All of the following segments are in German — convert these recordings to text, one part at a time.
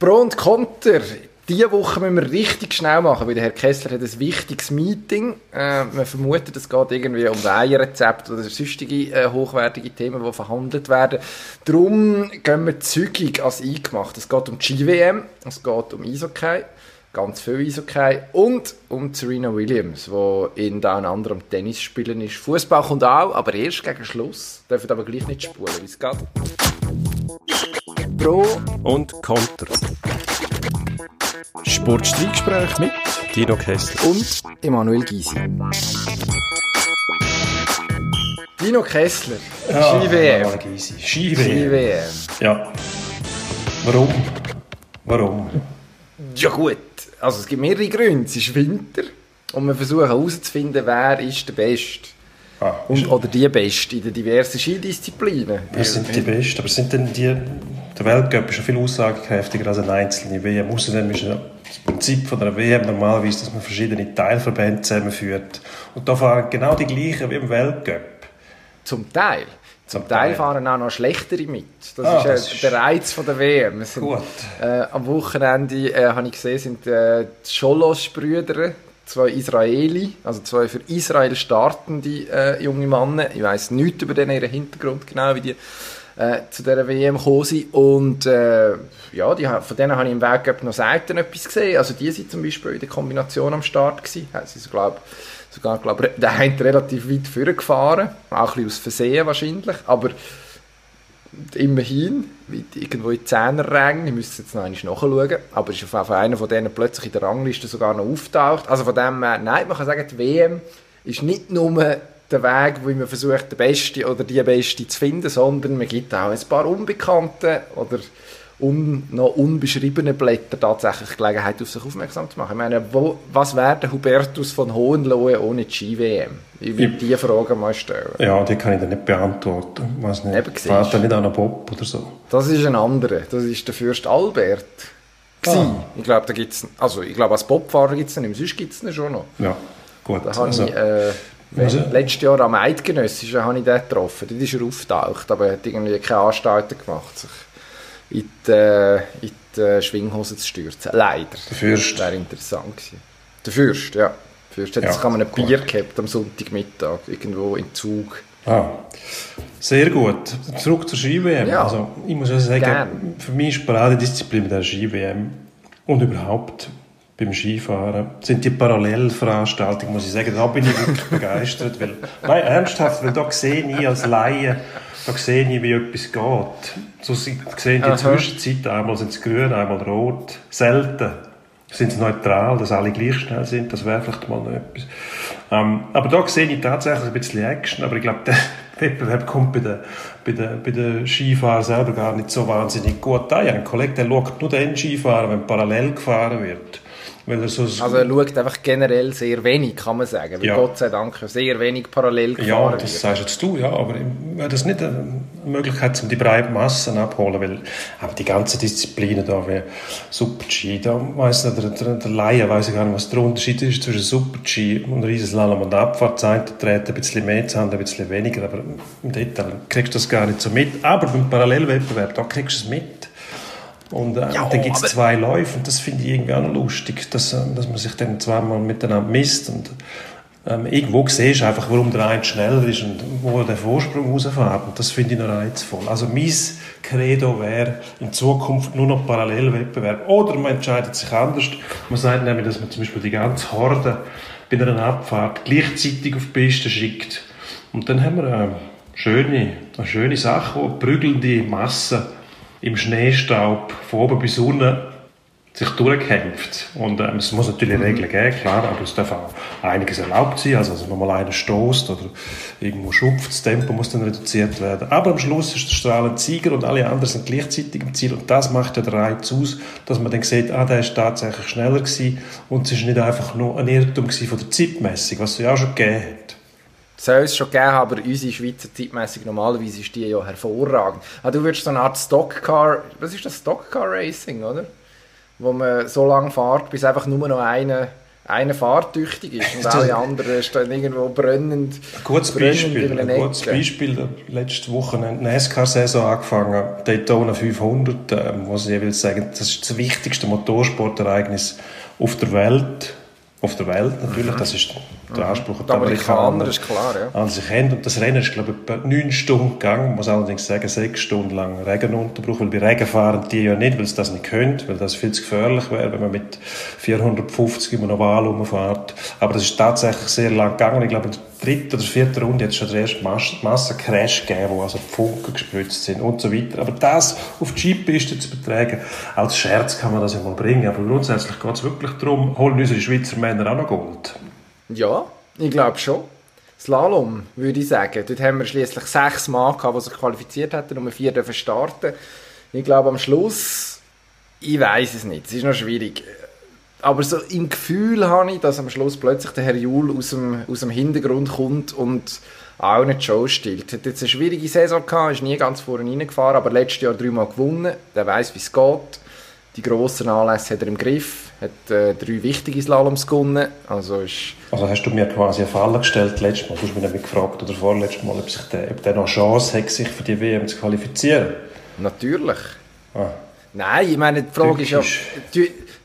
Pro und Konter. Diese Woche müssen wir richtig schnell machen, weil der Herr Kessler hat ein wichtiges Meeting. Äh, man vermutet, es geht irgendwie um Weihenrezept oder sonstige äh, hochwertige Themen, die verhandelt werden. Darum gehen wir zügig als eingemacht. Es geht um die Ski-WM, es geht um Eishockey, ganz viel Eishockey und um Serena Williams, die in unter anderem Tennis spielen ist. Fußball kommt auch, aber erst gegen Schluss. Dürfen aber gleich nicht spulen, wie es geht. Pro und Konter. Sportstreitgespräch mit Dino Kessler und Emanuel Gysi. Dino Kessler, ja, Ski-WM. Ski-WM. Ski-WM. Ja. Warum? Warum? Ja gut, also es gibt mehrere Gründe. Es ist Winter und wir versuchen herauszufinden, wer ist der Beste. Ah, und, oder die Beste in den diversen Skidisziplinen. Wer sind die Besten? Aber sind denn die... Der Weltcup ist schon viel aussagekräftiger als eine einzelne WM. Außerdem ist das Prinzip von der WM normalerweise, dass man verschiedene Teilverbände zusammenführt. Und da fahren genau die gleichen wie im Weltcup. Zum Teil. Zum Teil fahren auch noch schlechtere mit. Das ah, ist, äh, das der Reiz von der WM. Sind, gut. Äh, am Wochenende äh, habe ich gesehen, sind äh, die Scholos-Brüder, zwei Israeli, also zwei für Israel startende äh, junge Männer. Ich weiß nichts über den, ihren Hintergrund genau, wie die äh, zu dieser WM gekommen sind. Und äh, ja, die, von denen habe ich im Weg noch selten etwas gesehen. Also die sind zum Beispiel in der Kombination am Start gewesen. Sie sind, glaub, sogar, glaube der eine relativ weit vorgefahren, auch ein bisschen aus Versehen wahrscheinlich, aber immerhin, irgendwo in Zehnerrängen, ich müsste jetzt noch einmal nachschauen, aber ist auf jeden Fall einer von denen plötzlich in der Rangliste sogar noch auftaucht. Also von dem her, nein, man kann sagen, die WM ist nicht nur der Weg, wo man versucht, den Besten oder die Beste zu finden, sondern man gibt auch ein paar Unbekannte oder un, noch unbeschriebene Blätter tatsächlich Gelegenheit, auf sich aufmerksam zu machen. Ich meine, wo, was wäre der Hubertus von Hohenlohe ohne die Ski-WM? Ich würde diese Frage mal stellen. Ja, die kann ich dir nicht beantworten. Ich weiß nicht. Eben, Fährt er nicht an einen Bob oder so? Das ist ein anderer. Das ist der Fürst Albert. Ah. Ich glaube, da gibt's, also ich glaube, als Bobfahrer gibt es ihn, sonst gibt es ihn schon noch. Ja, gut. Da also, ich, äh, letztes Jahr am Eidgenössischen habe ich den getroffen. Dort ist er auftaucht, aber er hat irgendwie keine Anstalten gemacht, sich in die, äh, in die äh, Schwinghose zu stürzen. Leider. Der Fürst. Das wäre interessant gewesen. Der Fürst, ja. Der Fürst hat ja, jetzt ein Bier gehabt am Sonntagmittag, irgendwo im Zug. Ah, sehr gut. Zurück zur Ski-WM. Ja, also, ich muss ja sagen, gern. für mich ist Paradedisziplin der Ski-WM und überhaupt beim Skifahren sind die Parallelveranstaltungen, muss ich sagen, da bin ich wirklich begeistert. Weil, nein, ernsthaft, weil da sehe ich als Laie, da sehe ich, wie etwas geht. So sehen die Aha. Zwischenzeit, einmal sind sie grün, einmal rot. Selten sind sie neutral, dass alle gleich schnell sind, das wäre vielleicht mal noch etwas. Ähm, aber da sehe ich tatsächlich ein bisschen Action, aber ich glaube, der Wettbewerb kommt bei den, bei den, bei den Skifahrern selber gar nicht so wahnsinnig gut an. Ein Kollege, der schaut nur den Skifahren, wenn parallel gefahren wird. Er also er schaut einfach generell sehr wenig, kann man sagen. Weil ja. Gott sei Dank sehr wenig parallel gefahren Ja, das wird. sagst jetzt du, ja. Aber wäre das nicht eine Möglichkeit, um die breiten Massen abzuholen? Weil aber die ganzen Disziplinen da, wie Super-G, da weiss nicht, der, der, der Laie weiss ich gar nicht, was der Unterschied ist zwischen Super-G und Riesenslalom und Abfahrt. Eine dreht ein bisschen mehr, andere ein bisschen weniger, aber im Detail kriegst du das gar nicht so mit. Aber beim Parallelwettbewerb, da kriegst du es mit. Und äh, ja, dann gibt es zwei Läufe und das finde ich irgendwie auch noch lustig, dass, äh, dass man sich dann zweimal miteinander misst und ähm, irgendwo siehst du einfach, warum der eine schneller ist und wo der Vorsprung rausfährt und das finde ich noch reizvoll. Also mein Credo wäre in Zukunft nur noch Parallelwettbewerb oder man entscheidet sich anders. Man sagt nämlich, dass man zum Beispiel die ganze Horde bei einer Abfahrt gleichzeitig auf die Piste schickt und dann haben wir eine schöne, eine schöne Sache, wo prügelnde Massen im Schneestaub von oben bis unten sich durchkämpft. Und ähm, es muss natürlich mhm. Regeln geben, klar, aber es darf auch einiges erlaubt sein. Also, also mal einer stoßt oder irgendwo schupft, das Tempo muss dann reduziert werden. Aber am Schluss ist der strahlende Sieger und alle anderen sind gleichzeitig im Ziel. Und das macht ja den Reiz aus, dass man dann sieht, ah, der ist tatsächlich schneller gewesen und es ist nicht einfach nur ein Irrtum von der Zeitmessung, was es ja auch schon gegeben hat soll es schon geben, aber unsere Schweizer zeitmäßig normalerweise ist die ja hervorragend. Ah, du würdest so eine Art Stockcar, was ist das Stockcar Racing, oder? Wo man so lange fährt, bis einfach nur noch einer einer fahrtüchtig ist und alle anderen stehen irgendwo brennend. Ein gutes Beispiel, ein gutes Beispiel. Letzte Woche eine NASCAR-Saison angefangen, Daytona 500, äh, muss ich jeweils sagen, das ist das wichtigste Motorsportereignis auf der Welt auf der Welt natürlich, mhm. das ist der Anspruch der Amerikaner, ist klar, ja. an sich haben. Und das Rennen ist, glaube ich, etwa neun Stunden gegangen, muss allerdings sagen, sechs Stunden lang Regenunterbruch, weil bei Regen fahren die ja nicht, weil sie das nicht können, weil das viel zu gefährlich wäre, wenn man mit 450 im Oval rumfährt. Aber das ist tatsächlich sehr lang gegangen. Ich glaube, in der dritten oder vierten Runde hat es schon den ersten Mass Massencrash gegeben, wo also Funken gespritzt sind und so weiter. Aber das auf die Skipiste zu beträgen, als Scherz kann man das ja mal bringen, aber grundsätzlich geht es wirklich darum, holen unsere Schweizer Männer auch noch Gold. Ja, ich glaube schon. Slalom, würde ich sagen. Dort haben wir schließlich sechs Mann gehabt, die sich qualifiziert hätten, um vier dürfen starten. Ich glaube, am Schluss, ich weiß es nicht, es ist noch schwierig. Aber so im Gefühl habe ich, dass am Schluss plötzlich der Herr Jul aus dem, aus dem Hintergrund kommt und auch nicht Show stillt. Er hat jetzt eine schwierige Saison gehabt, ist nie ganz vorne reingefahren, aber letztes Jahr dreimal gewonnen. Der weiß, wie es geht. Die grossen Anlässe hat er im Griff, hat äh, drei wichtige Slaloms gewonnen. Also, ist also hast du mir quasi eine Falle gestellt letztes Mal? Du hast mich nämlich gefragt, oder vorletztes Mal, ob, sich der, ob der noch Chance hat, sich für die WM zu qualifizieren. Natürlich. Ah. Nein, ich meine, die Frage ist ja,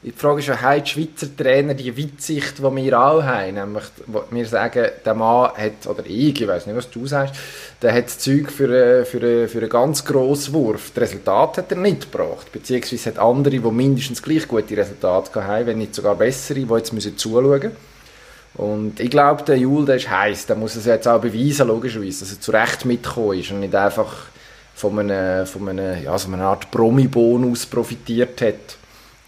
die, Frage ist ja, haben die Schweizer Trainer die Weitsicht, die wir auch haben? Nämlich, wir sagen, der Mann hat, oder ich, ich weiß nicht, was du sagst, der hat das Zeug für, einen, für, einen, für einen ganz grossen Wurf. Das Resultat hat er nicht gebracht. Beziehungsweise hat andere, die mindestens gleich gute Resultate haben, wenn nicht sogar bessere, die jetzt müssen zuschauen müssen. Und ich glaube, der Jul, der ist heiß. Der muss es jetzt auch beweisen, logischerweise, dass er zu Recht mitgekommen ist und nicht einfach von einer, von einer, ja, so einer Art Promi-Bonus profitiert hat.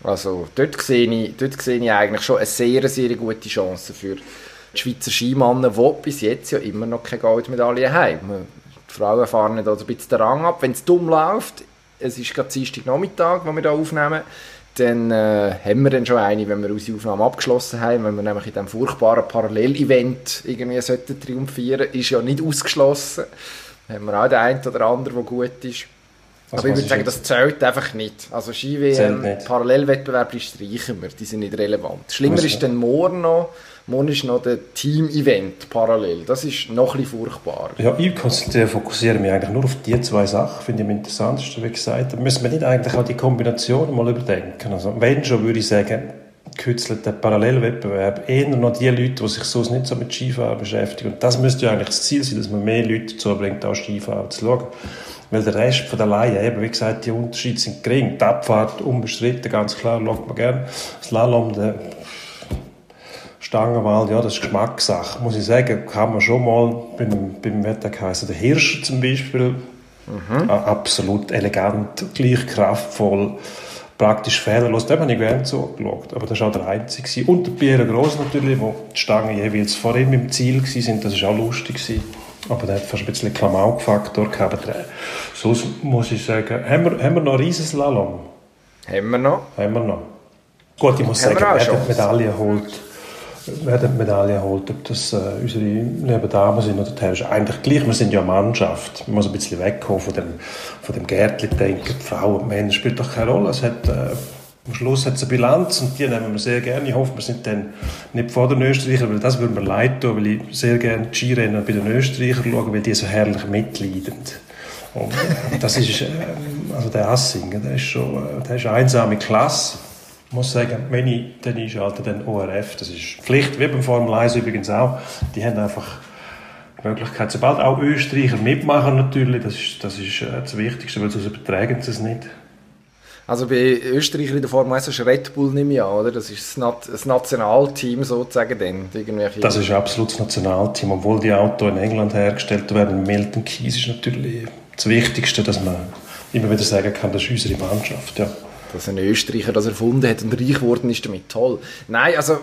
Also dort sehe, ich, dort sehe ich eigentlich schon eine sehr, sehr gute Chance für die Schweizer Skimänner, die bis jetzt ja immer noch keine Goldmedaille haben. Die Frauen fahren nicht also ein bisschen den Rang ab. Wenn es dumm läuft, es ist gerade Dienstag Nachmittag, wo wir hier aufnehmen, dann äh, haben wir dann schon eine, wenn wir unsere Aufnahme abgeschlossen haben, wenn wir nämlich in diesem furchtbaren Parallelevent irgendwie sollten triumphieren, ist ja nicht ausgeschlossen. Dann haben wir auch den einen oder anderen, der gut ist. Also Aber ich würde sagen, das zählt einfach nicht. Also Ski-WM, Parallelwettbewerb, die streichen wir, die sind nicht relevant. Schlimmer ist dann morgen noch, morgen ist noch der Team-Event parallel. Das ist noch ein bisschen furchtbar. Ja, ich konzentriere, fokussiere mich eigentlich nur auf die zwei Sachen, finde ich am interessantesten, wie gesagt. Da müssen wir nicht eigentlich auch die Kombination mal überdenken. Also wenn schon, würde ich sagen, gekürzelt Parallelwettbewerb eher noch die Leute, die sich sonst nicht so mit Skifahren beschäftigen. Und das müsste ja eigentlich das Ziel sein, dass man mehr Leute dazu bringt, auch Skifahren zu schauen. Weil der Rest von der Laie, eben, wie gesagt, die Unterschiede sind gering. Die Abfahrt unbestritten, ganz klar, schaut man gerne. Slalom, der Stangenwald, ja, das ist Geschmackssache, muss ich sagen. Kann man schon mal beim, beim Wetterkaiser, der Hirscher zum Beispiel, mhm. absolut elegant, gleich kraftvoll, praktisch fehlerlos. Dem habe ich gerne zugeschaut. Aber das war auch der Einzige. Und der Pierre Gross natürlich, wo die Stangen jeweils vor ihm im Ziel waren. Das war auch lustig. Aber der hat fast ein bisschen Klamauk-Faktor gehabt. Sonst muss ich sagen, haben wir, haben wir noch Riesenslalom? Haben wir noch. Haben wir noch. Gut, ich muss haben sagen, wer die Medaille holt, wer die Medaille holt, ob das äh, unsere lieben Damen sind oder Herren, ist eigentlich gleich. Wir sind ja eine Mannschaft. Man muss ein bisschen wegkommen von dem, von dem Gärtchen-Denken. Frauen und Männer spielt doch keine Rolle. Es hat, äh, am Schluss hat es eine Bilanz und die nehmen wir sehr gerne. Ich hoffe, wir sind dann nicht vor den Österreichern, weil das würde mir leid tun, weil ich sehr gerne die Skirennen bei den Österreichern schaue, weil die so herrlich mitleiden. Und das ist, äh, also der Assing, der ist schon, äh, der ist eine einsame Klasse. Ich muss sagen, wenn ich dann einschalte, dann ORF, das ist Pflicht, wie beim Formel 1 übrigens auch, die haben einfach die Möglichkeit, sobald auch Österreicher mitmachen natürlich, das ist das, ist äh, das Wichtigste, weil sonst übertragen sie es nicht. Also bei Österreich in der Formel 1 ist Red Bull nicht mehr, oder? Das ist das, Nationalteam sozusagen dann. Irgendwelche das ist absolut das Nationalteam, obwohl die Autos in England hergestellt werden. Milton Keys ist natürlich das Wichtigste, dass man immer wieder sagen kann, das ist unsere Mannschaft, ja. Dass ein Österreicher das erfunden hat und reich geworden ist damit, toll. Nein, also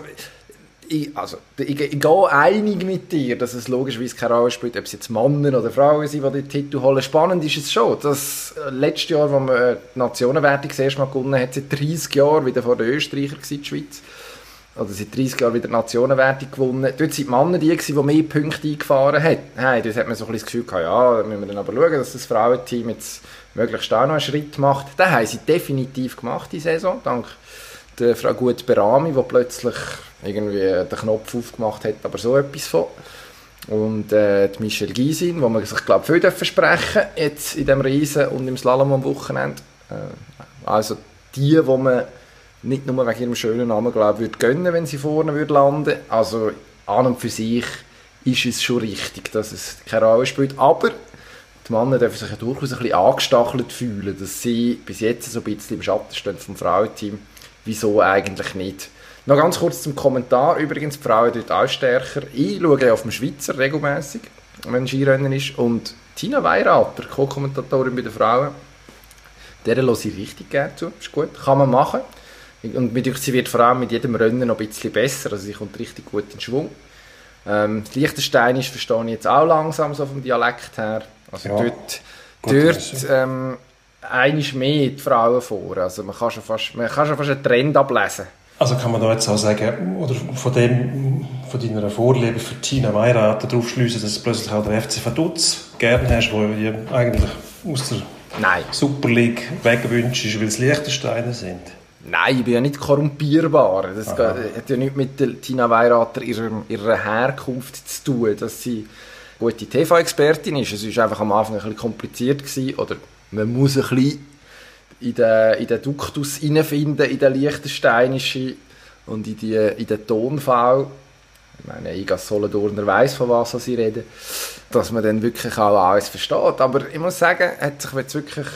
ich, also, ich, ich, gehe einig mit dir, dass es logischerweise keine Rolle spielt, ob es jetzt Männer oder Frauen sind, die den Titel holen. Spannend ist es schon, dass äh, letztes Jahr, als man äh, die Nationenwertung das erste Mal gewonnen hat, seit 30 Jahren wieder vor den Österreichern in die Schweiz. Oder seit 30 Jahren wieder die Nationenwertung gewonnen. Dort sind die Männer die, die mehr Punkte eingefahren haben. Hey, dort hat man so ein bisschen das Gefühl gehabt, ja, müssen wir dann aber schauen, dass das Frauenteam jetzt möglichst auch noch einen Schritt macht. Das haben sie definitiv gemacht, die Saison, dank der Frau Gut Berami, die plötzlich irgendwie den Knopf aufgemacht hat, aber so etwas von. Und äh, die Michelle Gysin, wo man sich, glaube viel versprechen jetzt in dem Riesen und im Slalom am Wochenende. Äh, also die, wo man nicht nur wegen ihrem schönen Namen, glaube würde gönnen, wenn sie vorne würde landen. Also an und für sich ist es schon richtig, dass es keine Rolle spielt. Aber die Männer dürfen sich ja durchaus ein bisschen angestachelt fühlen, dass sie bis jetzt so ein bisschen im Schatten stehen vom Frauenteam. Wieso eigentlich nicht? Noch ganz kurz zum Kommentar. Übrigens, die Frauen dort auch stärker. Ich schaue auf dem Schweizer regelmäßig, wenn Skirennen ist. Und Tina Weirater, Co-Kommentatorin bei den Frauen, der höre ich richtig gerne zu. Ist gut, kann man machen. Und mit sie wird vor allem mit jedem Rennen noch ein bisschen besser. Also sie kommt richtig gut in Schwung. Ähm, das Liechtensteinisch verstehe ich jetzt auch langsam so vom Dialekt her. Also ja, dort, dort ähm, einiges mehr die Frauen vor. Also man kann schon fast, man kann schon fast einen Trend ablesen. Also kann man da jetzt auch sagen, oder von dem, von deiner Vorliebe für Tina Weirater darauf schließen, dass du plötzlich auch den FC Vaduz gerne hast, wo du eigentlich aus der Nein. Super League wegwünschst, weil es Liechtensteine sind? Nein, ich bin ja nicht korrumpierbar. Das Aha. hat ja nichts mit der Tina Weirater ihrer, ihrer Herkunft zu tun, dass sie gute TV-Expertin ist. Es war einfach am Anfang ein bisschen kompliziert gewesen, oder man muss ein bisschen in den, Duktus hineinfinden, in den Liechtensteinischen und in, die, in den Tonfall. Ich meine, ich als Solothurner weiss, von was sie reden, dass man dann wirklich auch alles versteht. Aber ich muss sagen, hat sich jetzt wirklich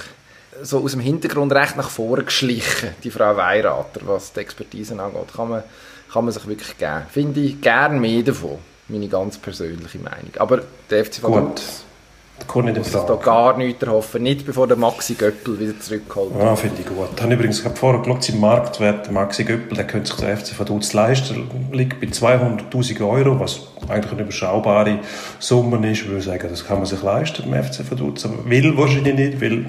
so aus dem Hintergrund recht nach vorne geschlichen, die Frau Weirater, was die Expertise angeht. Kann man, kann man sich wirklich geben. Finde ich gern mehr davon. Meine ganz persönliche Meinung. Aber der FC Gut. Kann ich muss da gar nichts erhoffen. Nicht bevor der Maxi Göppel wieder zurückkommt. Ja, finde ich gut. Ich habe übrigens gerade vorher geschaut, sein Marktwert, der Maxi Göppel, der könnte sich der FC Vaduz leisten, liegt bei 200'000 Euro, was eigentlich eine überschaubare Summe ist. Ich würde sagen, das kann man sich leisten, dem FC Vaduz. Aber will wahrscheinlich nicht, weil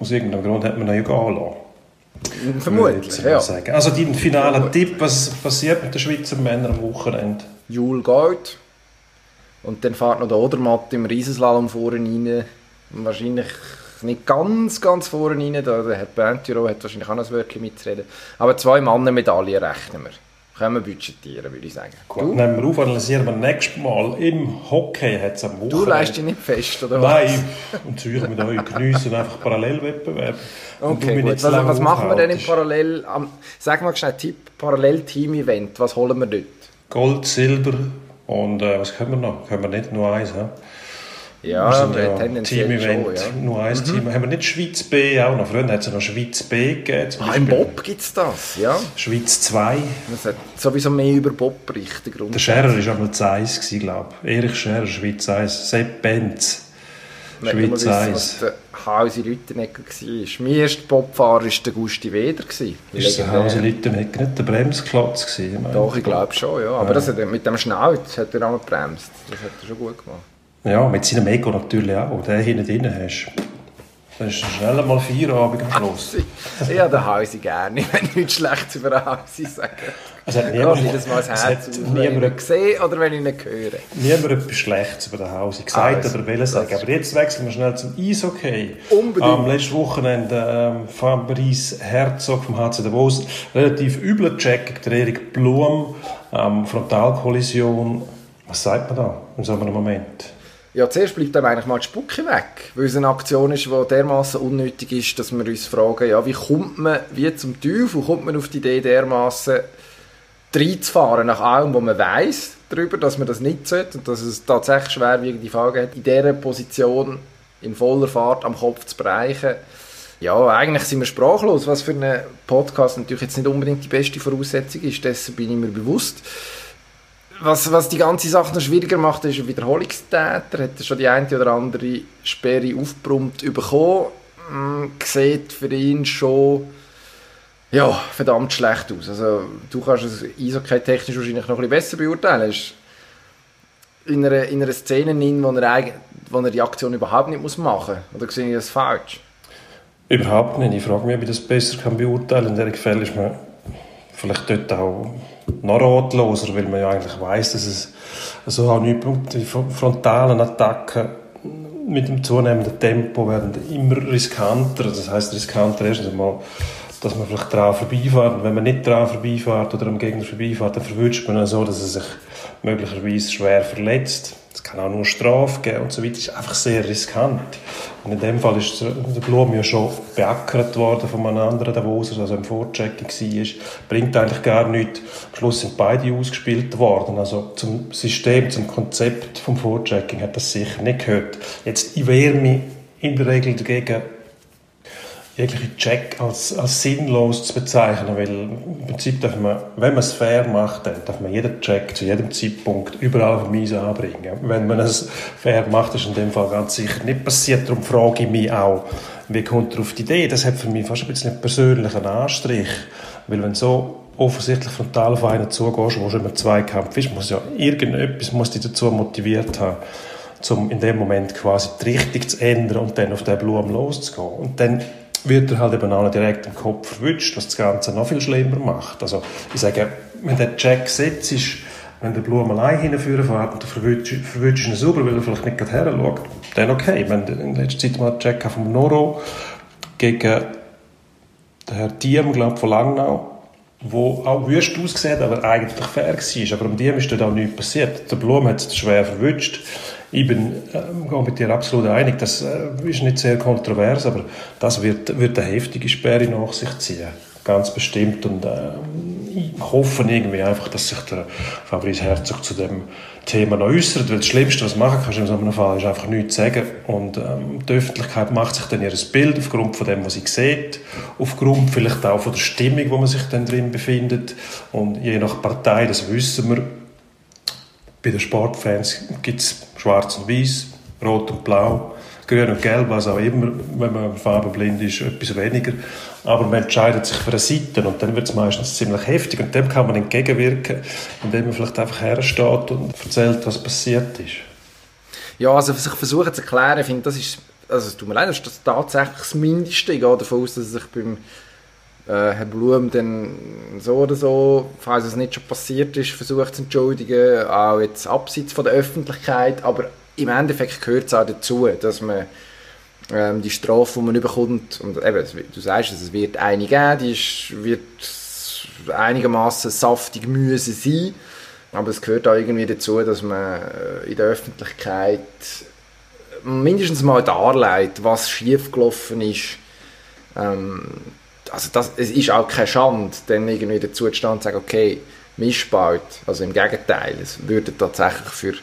aus irgendeinem Grund hat man ihn ja gehen lassen. Vermutlich, ja. Sagen. Also dein finaler Tipp, was passiert mit den Schweizer Männern am Wochenende? Jule geht. Und dann fährt noch der Odermatt im Riesenslalom vorne rein. Wahrscheinlich nicht ganz, ganz vorne rein. Da, der Herr Bentiro hat wahrscheinlich auch noch ein Wörtchen mitzureden. Aber zwei Mannenmedaillen rechnen wir. Können wir budgetieren, würde ich sagen. Gut, du? nehmen wir auf, analysieren wir nächstes Mal. Im Hockey hat es am Wochenende... Du leist dich nicht fest, oder was? Nein, und Zürich mit euch geniessen einfach Parallelwettbewerb. Okay, gut. Was, was machen wir denn im Parallel... Sag mal schnell, Tipp, Parallel-Team-Event, was holen wir dort? Gold, Silber, und äh, was können wir noch? Können wir nicht nur eins? He? Ja, wir sind ja Team-Event, ja. nur ein mhm. Team. Haben wir nicht Schweiz B auch noch? Früher hat es noch Schweiz B gegeben. Ah, im Bob gibt es das, ja. Schweiz 2. Es hat sowieso mehr über Bob berichtet. Der Scherer war einmal 1, glaube ich. Erich Scherer, Schweiz 1. Sepp Benz, Schweiz 1. Hausi Lüttenegger war. Mein erster Bobfahrer war der Gusti Weder. Ist der Hausi Lüttenegger nicht der Bremsklotz? Gewesen, Doch, ich glaube schon, ja. Aber ja. Das hat, mit dem Schnauz hat er auch gebremst. Das hat er schon gut gemacht. Ja, mit seinem Ego natürlich auch. Den hinten drin hast. Dann ist schnell mal Feierabend am Schluss. ich habe den Hausi gerne, wenn ich nichts Schlechtes über den Hausi sage. Es hat niemand, jedes Mal das Herz sehe oder wenn ich ihn höre. Niemand etwas Schlechtes über den Hausi gesagt also, oder will sagen. Aber jetzt wechseln wir schnell zum Eishockey. Unbedingt. Am letzten Wochenende ähm, Fabrice Herzog vom HC Davos relativ übler Check gegen Erik Blum. Ähm, Frontalkollision. Was sagt man da in so einem Moment? Ja, zuerst bleibt einem eigentlich mal die Spucke weg, weil es eine Aktion ist, die dermaßen unnötig ist, dass wir uns fragen, ja, wie kommt man, wie zum Teufel, kommt man auf die Idee dermaßen reinzufahren nach allem, wo man weiß darüber, dass man das nicht sollte und dass es tatsächlich schwerwiegende Folgen hat, in dieser Position in voller Fahrt am Kopf zu bereichen. Ja, eigentlich sind wir sprachlos, was für einen Podcast natürlich jetzt nicht unbedingt die beste Voraussetzung ist, dessen bin ich mir bewusst was, was die ganze Sache noch schwieriger macht, ist ein Wiederholungstäter. Hat er schon die eine oder andere Sperre aufgebrummt bekommen. Hm, sieht für ihn schon ja, verdammt schlecht aus. Also, du kannst es Eishockey technisch wahrscheinlich noch ein bisschen besser beurteilen. Ist in einer, in einer Szene, in wo er, wo er die Aktion überhaupt nicht muss machen muss. Oder sehe ich das falsch? Überhaupt nicht. Ich frage mich, ob ich das besser kann beurteilen kann. In diesem Fall ist man vielleicht dort auch noch ratloser, weil man ja eigentlich weiß, dass es so also die frontalen Attacken mit dem zunehmenden Tempo werden immer riskanter. Das heißt riskanter erstens einmal dass man vielleicht daran vorbeifährt. Und wenn man nicht daran vorbeifährt oder am Gegner vorbeifährt, dann verwünscht man ihn so, dass er sich möglicherweise schwer verletzt. Es kann auch nur Strafe geben und so weiter. Das ist einfach sehr riskant. Und in dem Fall ist der Blum ja schon beackert worden von einem anderen Davoser, also im Vorchecking war. Bringt eigentlich gar nichts. Am Schluss sind beide ausgespielt worden. Also zum System, zum Konzept vom Vorchecking hat das sicher nicht gehört. Jetzt, ich wehre mich in der Regel dagegen, jegliche Check als, als sinnlos zu bezeichnen, weil im Prinzip darf man, wenn man es fair macht, dann darf man jeden Check zu jedem Zeitpunkt überall auf Mies anbringen. Wenn man es fair macht, ist in dem Fall ganz sicher nicht passiert. Darum frage ich mich auch, wie kommt er auf die Idee? Das hat für mich fast ein bisschen einen persönlichen Anstrich, weil wenn so offensichtlich frontal auf einen zugehst, wo schon im Zweikampf ist, muss ja irgendetwas muss dich dazu motiviert haben, um in dem Moment quasi die Richtung zu ändern und dann auf den Blumen loszugehen. Und dann wird er halt eben auch direkt im Kopf verwünscht, was das Ganze noch viel schlimmer macht. Also ich sage, wenn der Jack setzt ist, wenn der Blum allein hinführen fährt und du verwünschst ihn sauber, weil er vielleicht nicht gerade her schaut, dann okay. Wenn in letzter Zeit mal einen Jack vom Noro gegen den Herrn Diem, glaube von Langnau, wo auch wüst ausgesehen aber eigentlich fair war. Aber um Diem ist dann auch nichts passiert. Der Blum hat es schwer verwünscht. Ich bin äh, mit dir absolut einig, das äh, ist nicht sehr kontrovers, aber das wird, wird eine heftige Sperre nach sich ziehen. Ganz bestimmt. Und äh, ich hoffe irgendwie einfach, dass sich der Fabrice Herzog zu dem Thema noch äußert, weil das Schlimmste, was du machen kannst in so einem Fall, ist einfach nichts sagen. Und ähm, die Öffentlichkeit macht sich dann ihr Bild aufgrund von dem, was sie sieht, aufgrund vielleicht auch von der Stimmung, wo man sich dann drin befindet. Und je nach Partei, das wissen wir, bei den Sportfans gibt es schwarz und weiß, rot und blau, grün und gelb, was auch immer, wenn man farbenblind ist, etwas weniger. Aber man entscheidet sich für eine Seite und dann wird es meistens ziemlich heftig und dem kann man entgegenwirken, indem man vielleicht einfach hersteht und erzählt, was passiert ist. Ja, also was ich versuche zu erklären, finde, das ist, also es tut mir leid, das ist tatsächlich das Mindeste. Ich gehe davon aus, dass sich beim äh, Herr Blum dann so oder so, falls es nicht schon passiert ist, versucht zu entschuldigen, auch jetzt abseits von der Öffentlichkeit, aber im Endeffekt gehört es auch dazu, dass man ähm, die Strafe, die man bekommt, und eben, du sagst es, es wird eine geben, die ist, wird einigermaßen saftig müssen sein, aber es gehört auch irgendwie dazu, dass man äh, in der Öffentlichkeit mindestens mal darlegt, was schiefgelaufen ist, ähm, also das, es ist auch keine Schande, dann irgendwie dazu zu sagen, okay, Missspalt. Also im Gegenteil, es würde tatsächlich für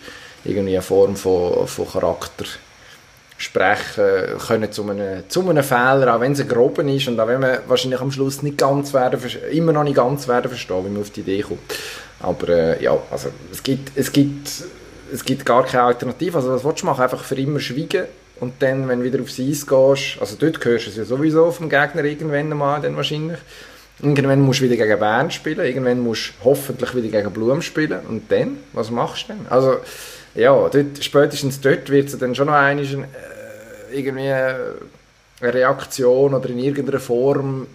irgendwie eine Form von, von Charakter sprechen können zu einem, zu einem Fehler, auch wenn es ein groben ist und auch wenn man wahrscheinlich am Schluss nicht ganz werden, immer noch nicht ganz werden verstehen, wie man auf die Idee kommt. Aber äh, ja, also es gibt, es gibt, es gibt gar keine Alternative. Also was willst du machen? Einfach für immer schweigen und dann, wenn du wieder aufs Eis gehst, also dort hörst du es ja sowieso vom Gegner irgendwann mal, dann wahrscheinlich. Irgendwann musst du wieder gegen Bern spielen, irgendwann musst du hoffentlich wieder gegen Blum spielen. Und dann, was machst du dann? Also, ja, dort, spätestens dort wird es dann schon noch eine, äh, irgendwie eine Reaktion oder in irgendeiner Form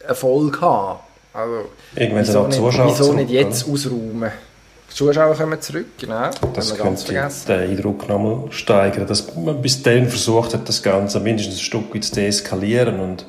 Erfolg haben. Also, Irgendwann wieso, nicht, wieso nicht jetzt ausräumen? Die Zuschauer kommen zurück, genau. Das könnte den Eindruck nochmal steigern, dass man bis dahin versucht hat, das Ganze mindestens ein Stück zu deeskalieren und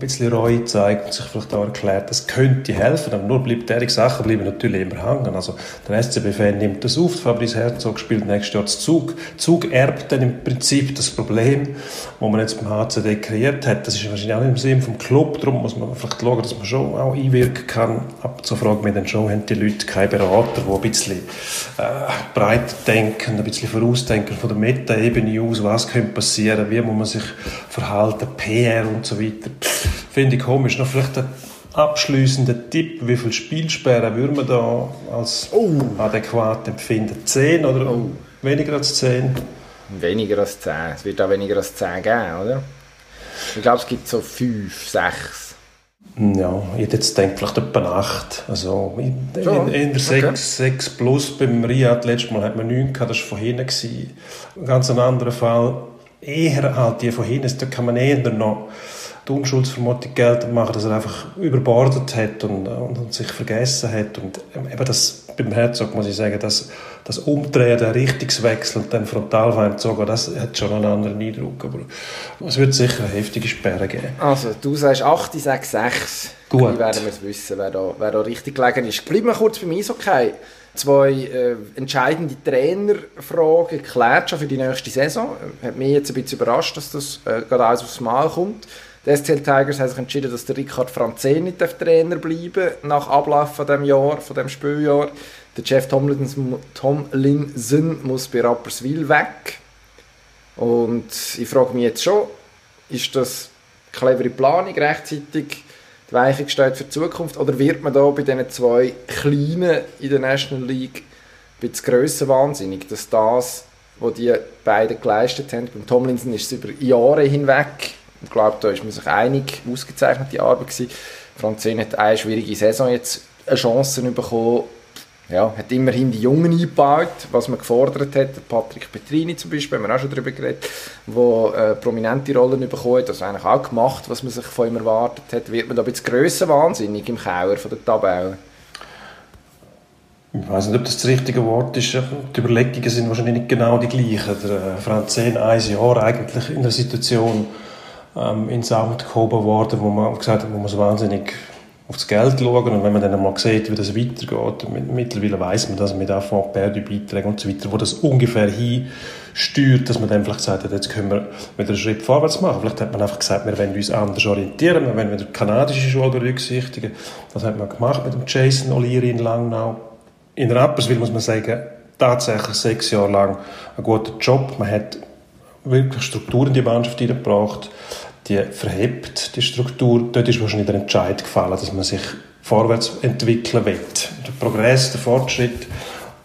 ein bisschen Reue zeigt und sich vielleicht auch erklärt, das könnte helfen, aber nur bleibt derige Sachen bleiben natürlich immer hängen. Also der SCB-Fan nimmt das auf, Fabrice Herzog spielt nächstes Jahr das Zug. Zug erbt dann im Prinzip das Problem, wo man jetzt beim HCD kreiert hat. Das ist wahrscheinlich auch nicht im Sinn vom Club, darum muss man vielleicht schauen, dass man schon auch einwirken kann. Aber so fragt man dann schon, haben die Leute keine Berater, die ein bisschen äh, breit denken, ein bisschen vorausdenken von der Meta-Ebene aus, was könnte passieren, wie muss man sich verhalten, PR und so weiter. Finde ich komisch. Noch vielleicht ein abschließender Tipp. Wie viele Spielsperren würde man da als oh. adäquat empfinden? Zehn oder oh. weniger als zehn? Weniger als zehn. Es wird auch weniger als zehn geben, oder? Ich glaube, es gibt so fünf, sechs. Ja, ich hätte jetzt gedacht, vielleicht etwa acht. Also in, in, in der okay. 6, plus beim Riyadh, letztes Mal hat man neun gehabt, das war von hinten. Ein ganz anderer Fall. Eher halt die von hinten, da kann man eher noch die Unschuldsvermutung geltend machen, dass er einfach überbordet hat und, und, und sich vergessen hat. Und ähm, eben das, beim Herzog muss ich sagen, dass das Umdrehen, der Richtungswechsel und dann Frontalfeind zu gehen, das hat schon einen anderen Eindruck. Aber es wird sicher eine heftige Sperre geben. Also, du sagst 8, ich sage 6. Gut. Dann werden wir wissen, wer da, wer da richtig gelegen ist. Bleiben wir kurz beim Eishockey zwei äh, entscheidende Trainerfragen geklärt schon für die nächste Saison. Hat mich jetzt ein bisschen überrascht, dass das äh, gerade alles aufs Mal kommt. Die STL Tigers haben sich entschieden, dass der Ricard Franzé nicht Trainer bleiben nach Ablauf von dem Jahr, von dem Spieljahr. Der Jeff Tomlinson, Tomlinson muss bei Rapperswil weg. Und ich frage mich jetzt schon, ist das clevere Planung rechtzeitig? Die Weiche gestellt für die Zukunft? Oder wird man da bei diesen zwei Kleinen in der National League ein bisschen grösser wahnsinnig, dass das, was die beiden geleistet haben, beim Tomlinson ist es über Jahre hinweg, ich glaube, da ist man sich einig, ausgezeichnete Arbeit gewesen. Franzén hat eine schwierige Saison jetzt eine Chance bekommen, ja, hat immerhin die Jungen eingebaut, was man gefordert hat. Patrick Petrini zum Beispiel, haben wir auch schon darüber geredet, der äh, prominente Rollen bekommen hat, also eigentlich auch gemacht, was man sich von ihm erwartet hat. Wird man da ein bisschen grösser wahnsinnig im Keller von der Tabelle? Ich weiß nicht, ob das das richtige Wort ist. Die Überlegungen sind wahrscheinlich nicht genau die gleichen. Der äh, Franz ein Jahr eigentlich in der Situation ähm, ins Amt gehoben worden, wo man gesagt hat, wo man so wahnsinnig aufs Geld schauen und wenn man dann mal sieht, wie das weitergeht, mittlerweile weiß man, dass mit Affront perdu Beiträgen und so weiter, wo das ungefähr hinsteuert, dass man dann vielleicht sagt, jetzt können wir wieder einen Schritt vorwärts machen. Vielleicht hat man einfach gesagt, wir wollen uns anders orientieren, wir wollen wieder die kanadische Schule berücksichtigen. Das hat man gemacht mit dem Jason O'Leary in Langnau. In Rapperswil muss man sagen, tatsächlich sechs Jahre lang einen guten Job. Man hat wirklich Strukturen in die Mannschaft hineingebracht die verhebt, die Struktur. Dort ist wahrscheinlich der Entscheid gefallen, dass man sich vorwärts entwickeln will. Der Progress, der Fortschritt.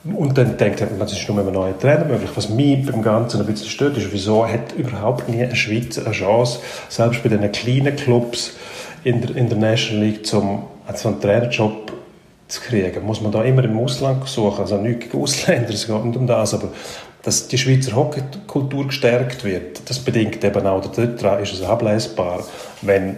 Und dann denkt man, das ist nur mit einem neuen Trainer möglich. Was mich beim Ganzen ein bisschen stört, ist, wieso hat überhaupt nie eine Schweiz eine Chance, selbst bei den kleinen Clubs in der, in der National League, zum, so einen Trainerjob zu kriegen. Muss man da immer im Ausland suchen? Also nicht gegen Ausländer, es geht nicht um das, aber dass die Schweizer Hockeykultur gestärkt wird, das bedingt eben auch, daran ist es ablesbar, wenn